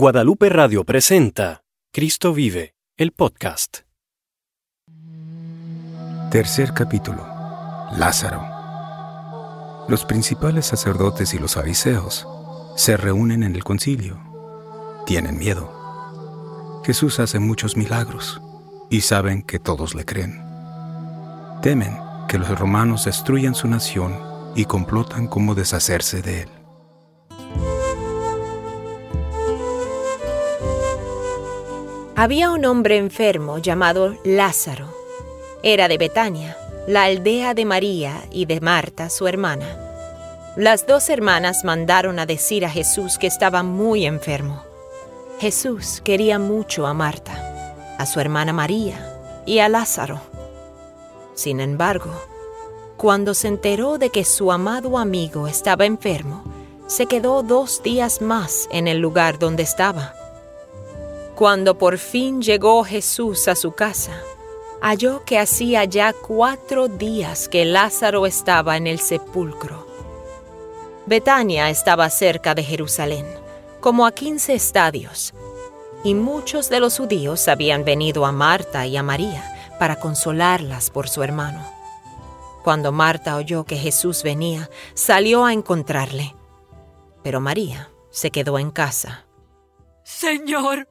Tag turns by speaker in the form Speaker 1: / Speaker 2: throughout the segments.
Speaker 1: Guadalupe Radio presenta Cristo vive, el podcast.
Speaker 2: Tercer capítulo. Lázaro. Los principales sacerdotes y los fariseos se reúnen en el concilio. Tienen miedo. Jesús hace muchos milagros y saben que todos le creen. Temen que los romanos destruyan su nación y complotan cómo deshacerse de él.
Speaker 3: Había un hombre enfermo llamado Lázaro. Era de Betania, la aldea de María y de Marta, su hermana. Las dos hermanas mandaron a decir a Jesús que estaba muy enfermo. Jesús quería mucho a Marta, a su hermana María y a Lázaro. Sin embargo, cuando se enteró de que su amado amigo estaba enfermo, se quedó dos días más en el lugar donde estaba. Cuando por fin llegó Jesús a su casa, halló que hacía ya cuatro días que Lázaro estaba en el sepulcro. Betania estaba cerca de Jerusalén, como a quince estadios, y muchos de los judíos habían venido a Marta y a María para consolarlas por su hermano. Cuando Marta oyó que Jesús venía, salió a encontrarle, pero María se quedó en casa.
Speaker 4: Señor,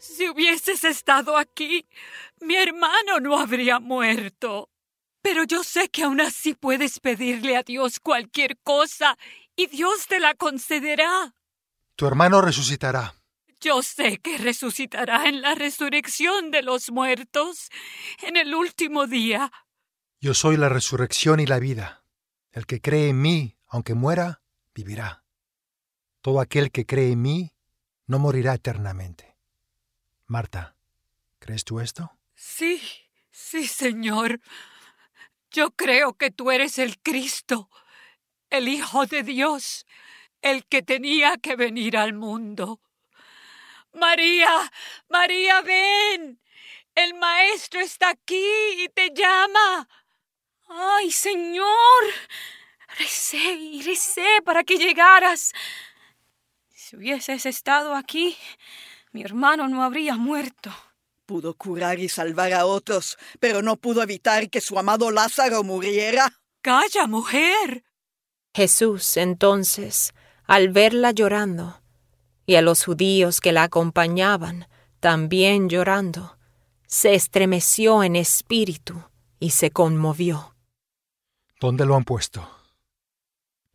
Speaker 4: si hubieses estado aquí, mi hermano no habría muerto. Pero yo sé que aún así puedes pedirle a Dios cualquier cosa y Dios te la concederá.
Speaker 5: Tu hermano resucitará.
Speaker 4: Yo sé que resucitará en la resurrección de los muertos, en el último día.
Speaker 5: Yo soy la resurrección y la vida. El que cree en mí, aunque muera, vivirá. Todo aquel que cree en mí no morirá eternamente. Marta, ¿crees tú esto?
Speaker 4: Sí, sí, Señor. Yo creo que tú eres el Cristo, el Hijo de Dios, el que tenía que venir al mundo. María, María, ven. El Maestro está aquí y te llama.
Speaker 6: Ay, Señor. Recé y recé para que llegaras. Si hubieses estado aquí, mi hermano no habría muerto.
Speaker 7: Pudo curar y salvar a otros, pero no pudo evitar que su amado Lázaro muriera.
Speaker 4: Calla, mujer.
Speaker 3: Jesús, entonces, al verla llorando, y a los judíos que la acompañaban también llorando, se estremeció en espíritu y se conmovió.
Speaker 5: ¿Dónde lo han puesto?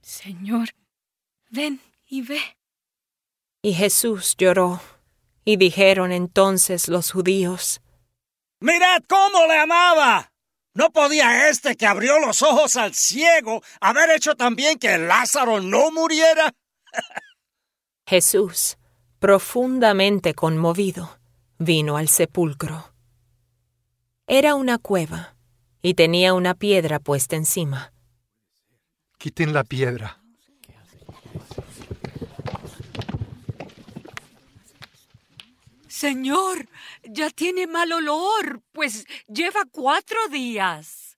Speaker 6: Señor, ven y ve.
Speaker 3: Y Jesús lloró. Y dijeron entonces los judíos,
Speaker 8: Mirad cómo le amaba. ¿No podía este que abrió los ojos al ciego haber hecho también que Lázaro no muriera?
Speaker 3: Jesús, profundamente conmovido, vino al sepulcro. Era una cueva y tenía una piedra puesta encima.
Speaker 5: Quiten la piedra.
Speaker 4: Señor, ya tiene mal olor, pues lleva cuatro días.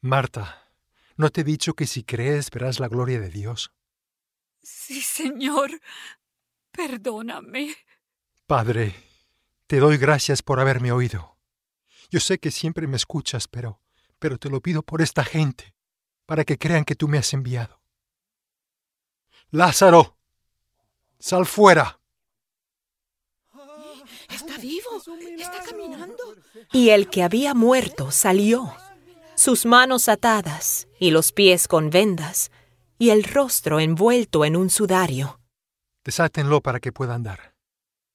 Speaker 5: Marta, ¿no te he dicho que si crees verás la gloria de Dios?
Speaker 4: Sí, Señor. Perdóname.
Speaker 5: Padre, te doy gracias por haberme oído. Yo sé que siempre me escuchas, pero, pero te lo pido por esta gente, para que crean que tú me has enviado. Lázaro, sal fuera.
Speaker 6: Está vivo. Está caminando.
Speaker 3: Y el que había muerto salió, sus manos atadas y los pies con vendas, y el rostro envuelto en un sudario.
Speaker 5: Desátenlo para que pueda andar.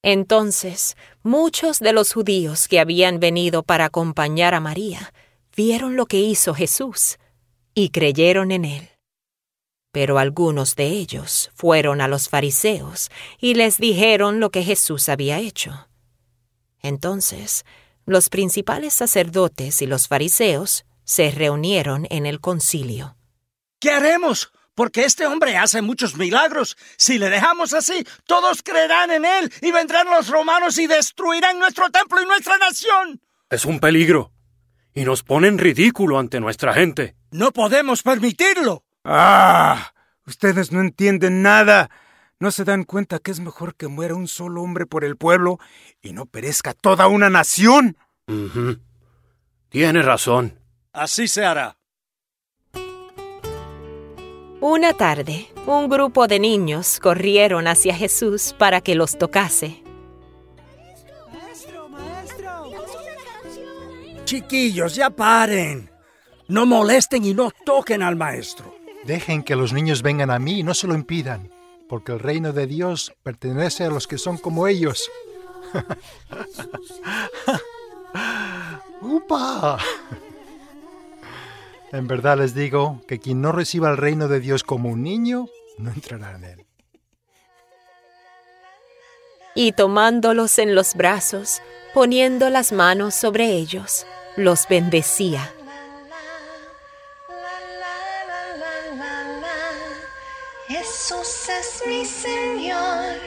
Speaker 3: Entonces muchos de los judíos que habían venido para acompañar a María vieron lo que hizo Jesús y creyeron en él. Pero algunos de ellos fueron a los fariseos y les dijeron lo que Jesús había hecho. Entonces, los principales sacerdotes y los fariseos se reunieron en el concilio.
Speaker 8: ¿Qué haremos? Porque este hombre hace muchos milagros. Si le dejamos así, todos creerán en él y vendrán los romanos y destruirán nuestro templo y nuestra nación.
Speaker 9: Es un peligro. Y nos pone en ridículo ante nuestra gente.
Speaker 8: No podemos permitirlo.
Speaker 10: ¡Ah! Ustedes no entienden nada.
Speaker 2: ¿No se dan cuenta que es mejor que muera un solo hombre por el pueblo y no perezca toda una nación?
Speaker 9: Ujú. Tiene razón.
Speaker 8: Así se hará.
Speaker 3: Una tarde, un grupo de niños corrieron hacia Jesús para que los tocase.
Speaker 8: Chiquillos, ya paren. No molesten y no toquen al maestro.
Speaker 5: Dejen que los niños vengan a mí y no se lo impidan, porque el reino de Dios pertenece a los que son como ellos. ¡Upa! En verdad les digo que quien no reciba el reino de Dios como un niño, no entrará en él.
Speaker 3: Y tomándolos en los brazos, poniendo las manos sobre ellos, los bendecía.
Speaker 10: Mi Señor,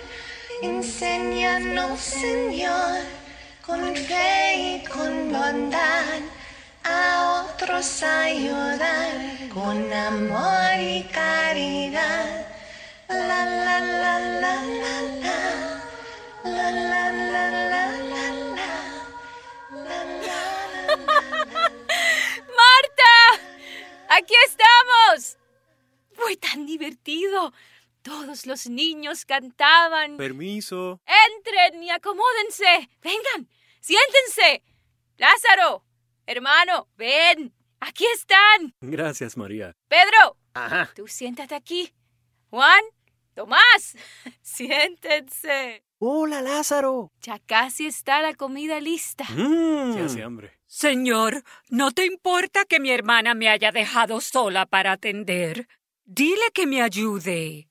Speaker 10: enséñanos Señor, con fe y con bondad a otros ayudar, con amor y caridad. La la la la la la, la la la la la la.
Speaker 6: ¡Marta! ¡Aquí estamos! Fue tan divertido. Todos los niños cantaban.
Speaker 1: Permiso.
Speaker 6: Entren y acomódense. Vengan, siéntense. Lázaro, hermano, ven. Aquí están.
Speaker 1: Gracias, María.
Speaker 6: Pedro,
Speaker 9: Ajá.
Speaker 6: tú siéntate aquí. Juan, Tomás, siéntense.
Speaker 8: Hola, Lázaro.
Speaker 6: Ya casi está la comida lista.
Speaker 9: Mm.
Speaker 1: Se hace hambre.
Speaker 4: Señor, ¿no te importa que mi hermana me haya dejado sola para atender? Dile que me ayude.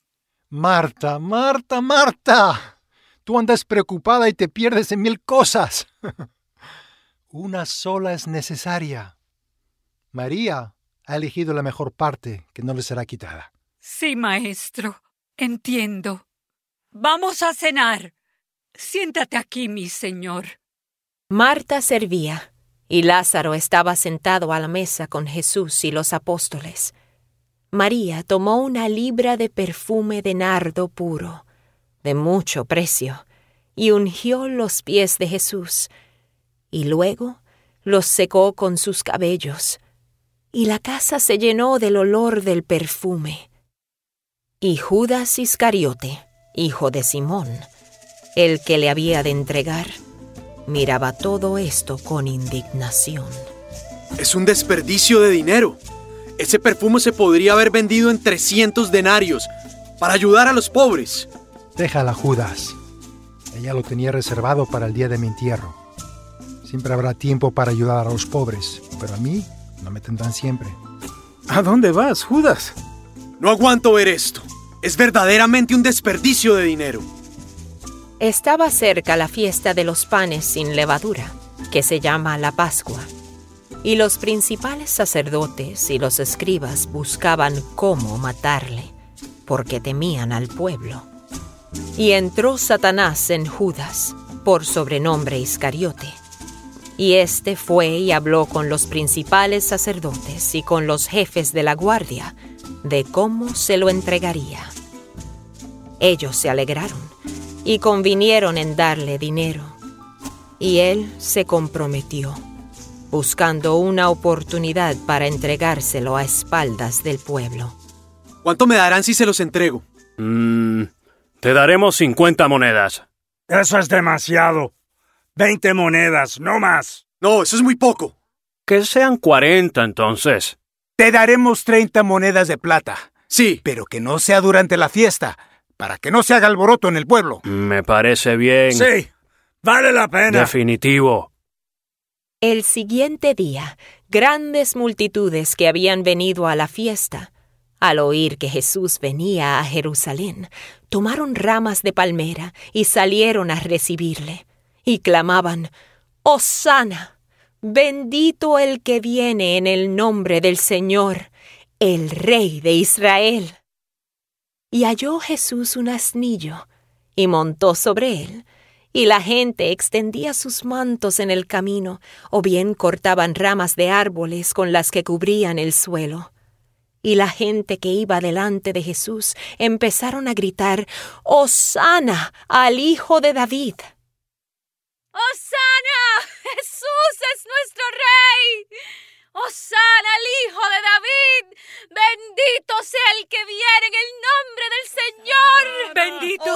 Speaker 5: Marta, Marta, Marta. Tú andas preocupada y te pierdes en mil cosas. Una sola es necesaria. María ha elegido la mejor parte que no le será quitada.
Speaker 4: Sí, maestro. Entiendo. Vamos a cenar. Siéntate aquí, mi señor.
Speaker 3: Marta servía, y Lázaro estaba sentado a la mesa con Jesús y los apóstoles. María tomó una libra de perfume de nardo puro, de mucho precio, y ungió los pies de Jesús, y luego los secó con sus cabellos, y la casa se llenó del olor del perfume. Y Judas Iscariote, hijo de Simón, el que le había de entregar, miraba todo esto con indignación.
Speaker 11: Es un desperdicio de dinero. Ese perfume se podría haber vendido en 300 denarios para ayudar a los pobres.
Speaker 5: Déjala, Judas. Ella lo tenía reservado para el día de mi entierro. Siempre habrá tiempo para ayudar a los pobres, pero a mí no me tendrán siempre.
Speaker 2: ¿A dónde vas, Judas?
Speaker 11: No aguanto ver esto. Es verdaderamente un desperdicio de dinero.
Speaker 3: Estaba cerca la fiesta de los panes sin levadura, que se llama la Pascua, y los principales sacerdotes y los escribas buscaban cómo matarle, porque temían al pueblo. Y entró Satanás en Judas, por sobrenombre Iscariote. Y éste fue y habló con los principales sacerdotes y con los jefes de la guardia de cómo se lo entregaría. Ellos se alegraron y convinieron en darle dinero. Y él se comprometió, buscando una oportunidad para entregárselo a espaldas del pueblo.
Speaker 11: ¿Cuánto me darán si se los entrego?
Speaker 9: Mm, te daremos 50 monedas.
Speaker 8: Eso es demasiado. Veinte monedas, no más.
Speaker 11: No, eso es muy poco.
Speaker 9: Que sean 40 entonces.
Speaker 2: Te daremos 30 monedas de plata,
Speaker 11: Sí,
Speaker 2: pero que no sea durante la fiesta, para que no se haga alboroto en el pueblo.
Speaker 9: Me parece bien.
Speaker 8: Sí, vale la pena.
Speaker 9: Definitivo.
Speaker 3: El siguiente día, grandes multitudes que habían venido a la fiesta, al oír que Jesús venía a Jerusalén, tomaron ramas de palmera y salieron a recibirle, y clamaban, Hosana, bendito el que viene en el nombre del Señor, el Rey de Israel. Y halló Jesús un asnillo, y montó sobre él, y la gente extendía sus mantos en el camino, o bien cortaban ramas de árboles con las que cubrían el suelo. y la gente que iba delante de Jesús empezaron a gritar, ¡Hosana al Hijo de David!
Speaker 6: ¡Hosana! ¡Jesús es nuestro Rey! ¡Hosana al Hijo de David! ¡Bendito sea el que viene en el nombre del Señor!
Speaker 4: ¡Bendito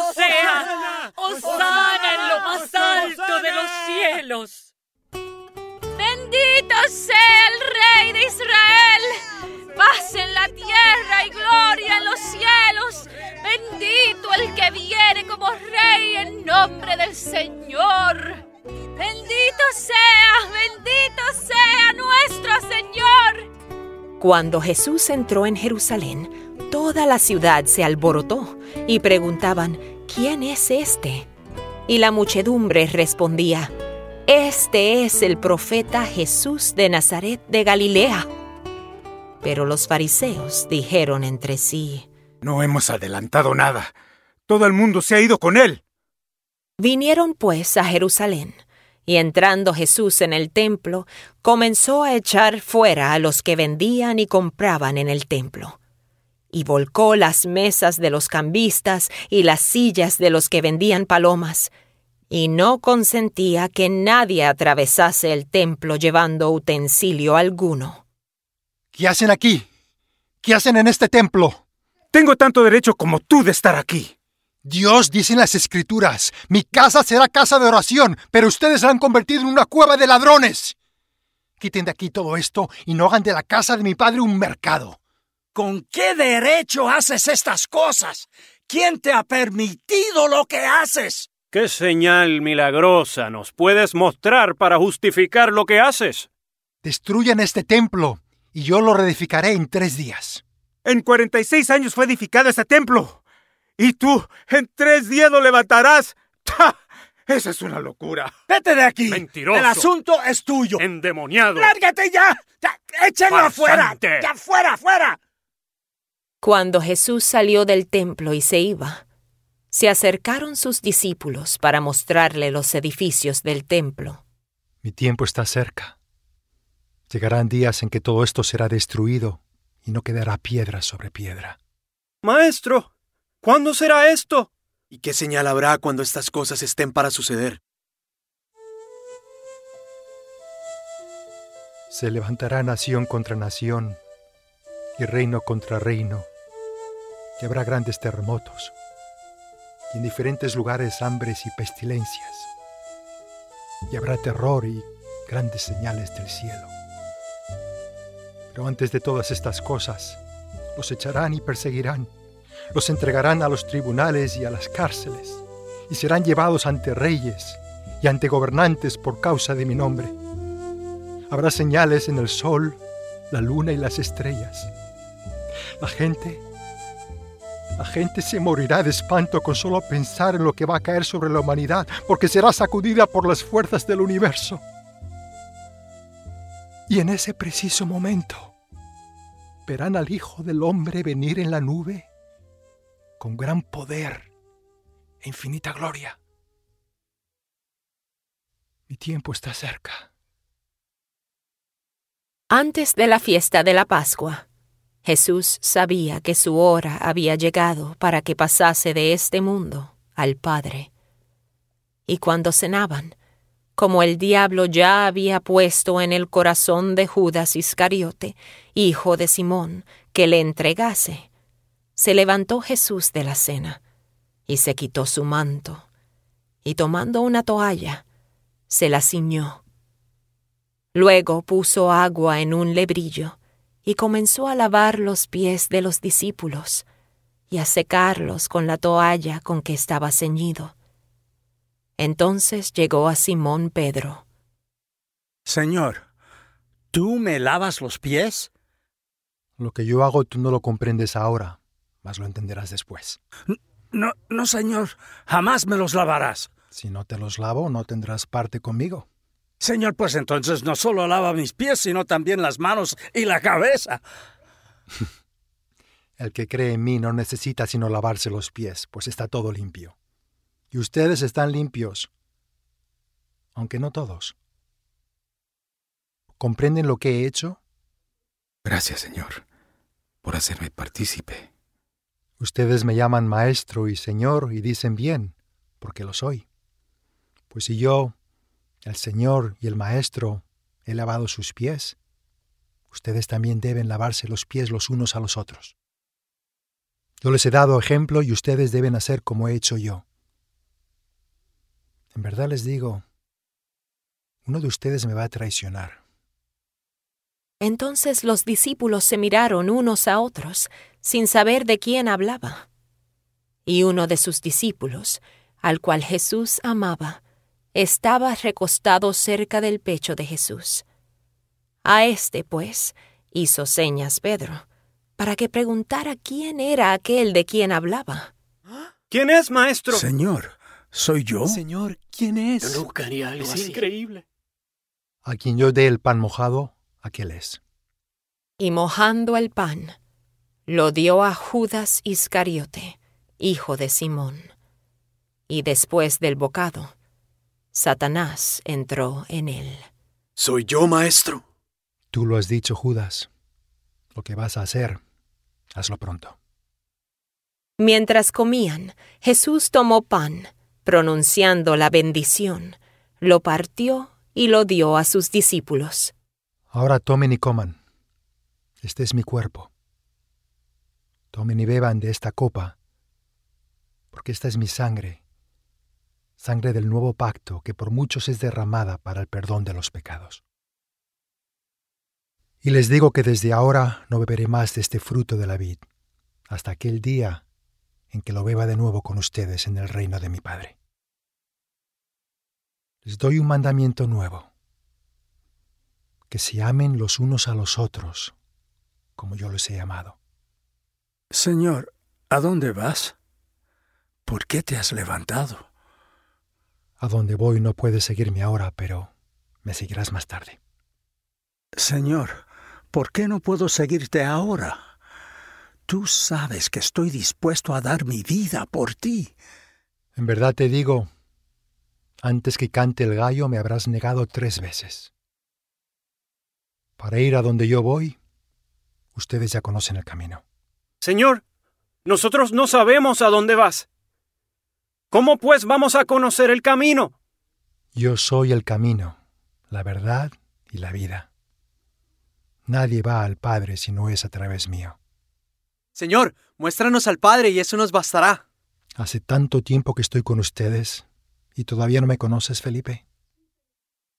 Speaker 6: nombre del Señor! ¡Bendito sea! ¡Bendito sea nuestro Señor!
Speaker 3: Cuando Jesús entró en Jerusalén, toda la ciudad se alborotó y preguntaban, ¿quién es este? Y la muchedumbre respondía, Este es el profeta Jesús de Nazaret de Galilea. Pero los fariseos dijeron entre sí,
Speaker 2: No hemos adelantado nada. Todo el mundo se ha ido con él.
Speaker 3: Vinieron pues a Jerusalén, y entrando Jesús en el templo, comenzó a echar fuera a los que vendían y compraban en el templo. Y volcó las mesas de los cambistas y las sillas de los que vendían palomas, y no consentía que nadie atravesase el templo llevando utensilio alguno.
Speaker 5: ¿Qué hacen aquí? ¿Qué hacen en este templo?
Speaker 2: Tengo tanto derecho como tú de estar aquí.
Speaker 5: Dios dice en las Escrituras, mi casa será casa de oración, pero ustedes la han convertido en una cueva de ladrones. Quiten de aquí todo esto y no hagan de la casa de mi padre un mercado.
Speaker 8: ¿Con qué derecho haces estas cosas? ¿Quién te ha permitido lo que haces?
Speaker 9: ¿Qué señal milagrosa nos puedes mostrar para justificar lo que haces?
Speaker 5: Destruyan este templo y yo lo reedificaré en tres días.
Speaker 2: En 46 años fue edificado este templo. Y tú, en tres días lo levantarás. ¡Ja! Esa es una locura.
Speaker 8: Vete de aquí.
Speaker 9: Mentiroso.
Speaker 8: El asunto es tuyo.
Speaker 9: Endemoniado.
Speaker 8: ¡Lárgate ya! ya ¡Échenlo afuera! ¡Ya fuera, fuera!
Speaker 3: Cuando Jesús salió del templo y se iba, se acercaron sus discípulos para mostrarle los edificios del templo.
Speaker 5: Mi tiempo está cerca. Llegarán días en que todo esto será destruido y no quedará piedra sobre piedra.
Speaker 9: Maestro, ¿cuándo será esto?
Speaker 11: ¿Y qué señal habrá cuando estas cosas estén para suceder?
Speaker 5: Se levantará nación contra nación y reino contra reino, y habrá grandes terremotos, y en diferentes lugares hambres y pestilencias, y habrá terror y grandes señales del cielo. Pero antes de todas estas cosas, los echarán y perseguirán, los entregarán a los tribunales y a las cárceles, y serán llevados ante reyes y ante gobernantes por causa de mi nombre. Habrá señales en el sol, la luna y las estrellas. La gente, la gente se morirá de espanto con solo pensar en lo que va a caer sobre la humanidad, porque será sacudida por las fuerzas del universo. Y en ese preciso momento verán al Hijo del Hombre venir en la nube con gran poder e infinita gloria. Mi tiempo está cerca.
Speaker 3: Antes de la fiesta de la Pascua, Jesús sabía que su hora había llegado para que pasase de este mundo al Padre. Y cuando cenaban, como el diablo ya había puesto en el corazón de Judas Iscariote, hijo de Simón, que le entregase, se levantó Jesús de la cena, y se quitó su manto, y tomando una toalla, se la ciñó. Luego puso agua en un lebrillo, y comenzó a lavar los pies de los discípulos, y a secarlos con la toalla con que estaba ceñido. Entonces llegó a Simón Pedro.
Speaker 8: Señor, ¿tú me lavas los pies?
Speaker 5: Lo que yo hago tú no lo comprendes ahora, mas lo entenderás después.
Speaker 8: No, no, señor, jamás me los lavarás.
Speaker 5: Si no te los lavo, no tendrás parte conmigo.
Speaker 8: Señor, pues entonces no solo lava mis pies, sino también las manos y la cabeza.
Speaker 5: El que cree en mí no necesita sino lavarse los pies, pues está todo limpio. Y ustedes están limpios, aunque no todos. ¿Comprenden lo que he hecho?
Speaker 2: Gracias, Señor. por hacerme partícipe.
Speaker 5: Ustedes me llaman maestro y señor y dicen bien, porque lo soy. Pues si yo, el señor y el maestro, he lavado sus pies, ustedes también deben lavarse los pies los unos a los otros. Yo les he dado ejemplo y ustedes deben hacer como he hecho yo. En verdad les digo, uno de ustedes me va a traicionar.
Speaker 3: Entonces los discípulos se miraron unos a otros, sin saber de quién hablaba. Y uno de sus discípulos, al cual Jesús amaba, estaba recostado cerca del pecho de Jesús. A este, pues, hizo señas Pedro, para que preguntara quién era aquel de quien hablaba.
Speaker 9: ¿Quién es, maestro?
Speaker 8: Señor, ¿soy yo?
Speaker 11: Señor, ¿quién es?
Speaker 9: Yo nunca haría algo
Speaker 1: Es
Speaker 9: así.
Speaker 1: increíble.
Speaker 5: A quien yo dé el pan mojado, aquel es.
Speaker 3: Y mojando el pan, lo dio a Judas Iscariote, hijo de Simón. Y después del bocado, Satanás entró en él.
Speaker 11: Soy yo, maestro.
Speaker 5: Tú lo has dicho, Judas. Lo que vas a hacer, hazlo pronto.
Speaker 3: Mientras comían, Jesús tomó pan, pronunciando la bendición, lo partió y lo dio a sus discípulos.
Speaker 5: Ahora tomen y coman. Este es mi cuerpo. Tomen y beban de esta copa, porque esta es mi sangre, sangre del nuevo pacto que por muchos es derramada para el perdón de los pecados. Y les digo que desde ahora no beberé más de este fruto de la vid, hasta aquel día en que lo beba de nuevo con ustedes en el reino de mi Padre. Les doy un mandamiento nuevo, que se amen los unos a los otros, como yo los he amado.
Speaker 8: Señor, ¿a dónde vas? ¿Por qué te has levantado?
Speaker 5: A donde voy no puedes seguirme ahora, pero me seguirás más tarde.
Speaker 8: Señor, ¿por qué no puedo seguirte ahora? Tú sabes que estoy dispuesto a dar mi vida por ti.
Speaker 5: En verdad te digo, antes que cante el gallo me habrás negado tres veces. Para ir a donde yo voy, ustedes ya conocen el camino.
Speaker 9: Señor, nosotros no sabemos a dónde vas. ¿Cómo pues vamos a conocer el camino?
Speaker 5: Yo soy el camino, la verdad y la vida. Nadie va al Padre si no es a través mío.
Speaker 11: Señor, muéstranos al Padre y eso nos bastará.
Speaker 5: Hace tanto tiempo que estoy con ustedes y todavía no me conoces, Felipe.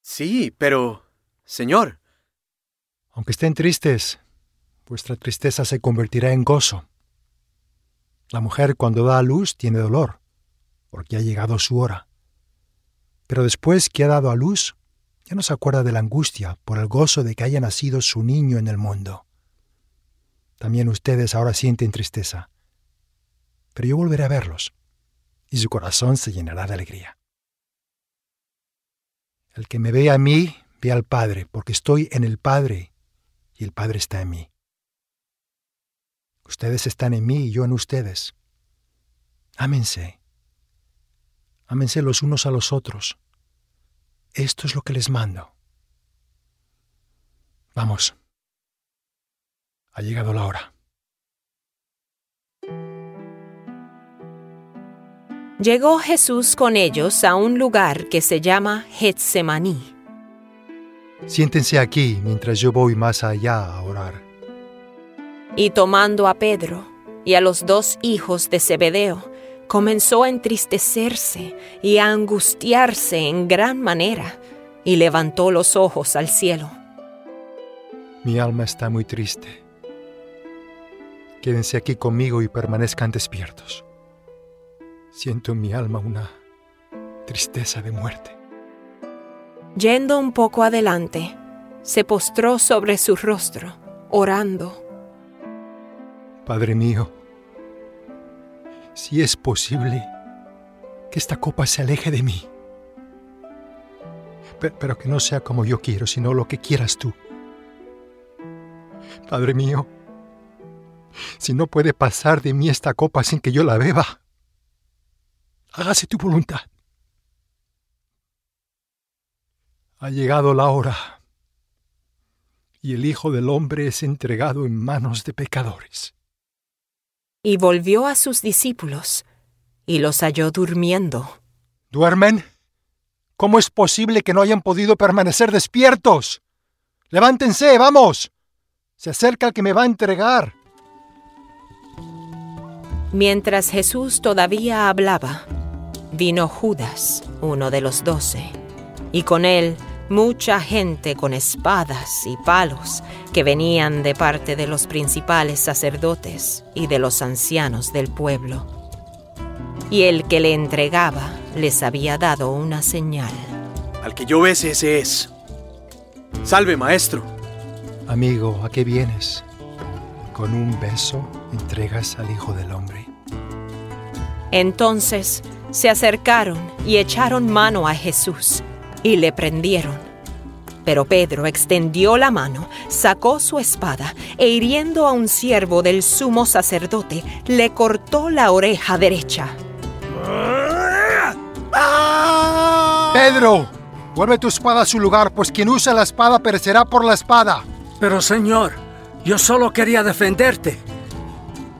Speaker 11: Sí, pero... Señor,
Speaker 5: Aunque estén tristes, vuestra tristeza se convertirá en gozo. La mujer cuando da a luz tiene dolor, porque ha llegado su hora. Pero después que ha dado a luz, ya no se acuerda de la angustia por el gozo de que haya nacido su niño en el mundo. También ustedes ahora sienten tristeza, pero yo volveré a verlos, y su corazón se llenará de alegría. El que me ve a mí, ve al Padre, porque estoy en el Padre y el Padre está en mí. Ustedes están en mí y yo en ustedes. Ámense. Ámense los unos a los otros. Esto es lo que les mando. Vamos. Ha llegado la hora.
Speaker 3: Llegó Jesús con ellos a un lugar que se llama Getsemaní.
Speaker 5: Siéntense aquí mientras yo voy más allá a orar.
Speaker 3: Y tomando a Pedro y a los dos hijos de Zebedeo, comenzó a entristecerse y a angustiarse en gran manera, y levantó los ojos al cielo.
Speaker 5: Mi alma está muy triste. Quédense aquí conmigo y permanezcan despiertos. Siento en mi alma una tristeza de muerte.
Speaker 3: Yendo un poco adelante, se postró sobre su rostro, orando.
Speaker 5: Padre mío, si es posible, que esta copa se aleje de mí. Pe- Pero que no sea como yo quiero, sino lo que quieras tú. Padre mío, si no puede pasar de mí esta copa sin que yo la beba, hágase tu voluntad. Ha llegado la hora y el Hijo del Hombre es entregado en manos de pecadores.
Speaker 3: Y volvió a sus discípulos, y los halló durmiendo.
Speaker 5: ¿Duermen? ¿Cómo es posible que no hayan podido permanecer despiertos? Levántense, vamos. Se acerca el que me va a entregar.
Speaker 3: Mientras Jesús todavía hablaba, vino Judas, uno de los doce, y con él mucha gente con espadas y palos que venían de parte de los principales sacerdotes y de los ancianos del pueblo. Y el que le entregaba les había dado una señal.
Speaker 11: Al que yo bese ese es. Salve, maestro.
Speaker 5: Amigo, ¿a qué vienes? Con un beso entregas al Hijo del Hombre.
Speaker 3: Entonces se acercaron y echaron mano a Jesús y le prendieron. Pero Pedro extendió la mano, sacó su espada e hiriendo a un siervo del sumo sacerdote, le cortó la oreja derecha.
Speaker 5: Pedro, vuelve tu espada a su lugar, pues quien usa la espada perecerá por la espada.
Speaker 8: Pero Señor, yo solo quería defenderte.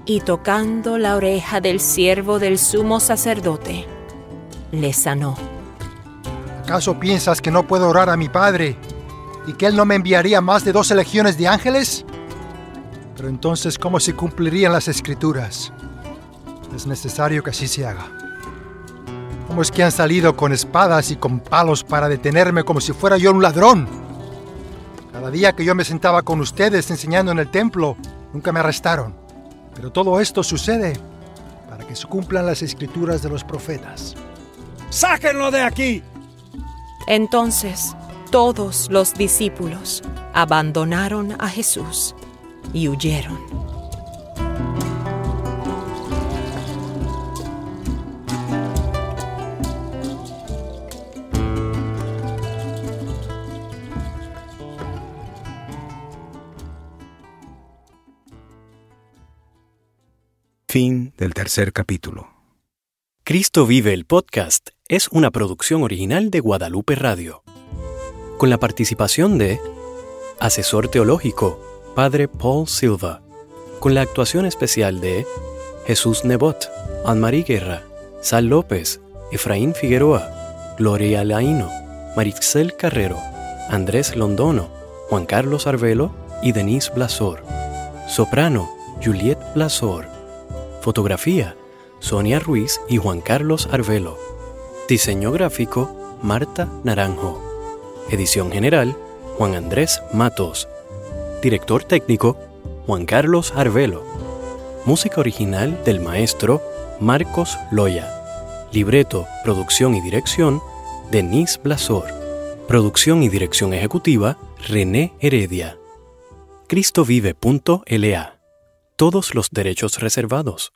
Speaker 3: Y tocando la oreja del siervo del sumo sacerdote, le sanó.
Speaker 5: ¿Acaso piensas que no puedo orar a mi Padre y que Él no me enviaría más de doce legiones de ángeles? Pero entonces, ¿cómo se cumplirían las escrituras? Es necesario que así se haga. ¿Cómo es que han salido con espadas y con palos para detenerme como si fuera yo un ladrón? Cada día que yo me sentaba con ustedes enseñando en el templo, nunca me arrestaron. Pero todo esto sucede para que se cumplan las escrituras de los profetas.
Speaker 8: ¡Sáquenlo de aquí!
Speaker 3: Entonces todos los discípulos abandonaron a Jesús y huyeron.
Speaker 2: Fin del tercer capítulo.
Speaker 1: Cristo vive el podcast es una producción original de Guadalupe Radio. Con la participación de Asesor Teológico, Padre Paul Silva. Con la actuación especial de Jesús Nebot, Anne-Marie Guerra, Sal López, Efraín Figueroa, Gloria Laino, Marixel Carrero, Andrés Londono, Juan Carlos Arvelo y Denise Blasor. Soprano, Juliet Blasor. Fotografía, Sonia Ruiz y Juan Carlos Arvelo. Diseño gráfico, Marta Naranjo. Edición general, Juan Andrés Matos. Director técnico, Juan Carlos Arvelo. Música original del maestro Marcos Loya. Libreto, producción y dirección, Denise Blasor. Producción y dirección ejecutiva, René Heredia. cristovive.la. Todos los derechos reservados.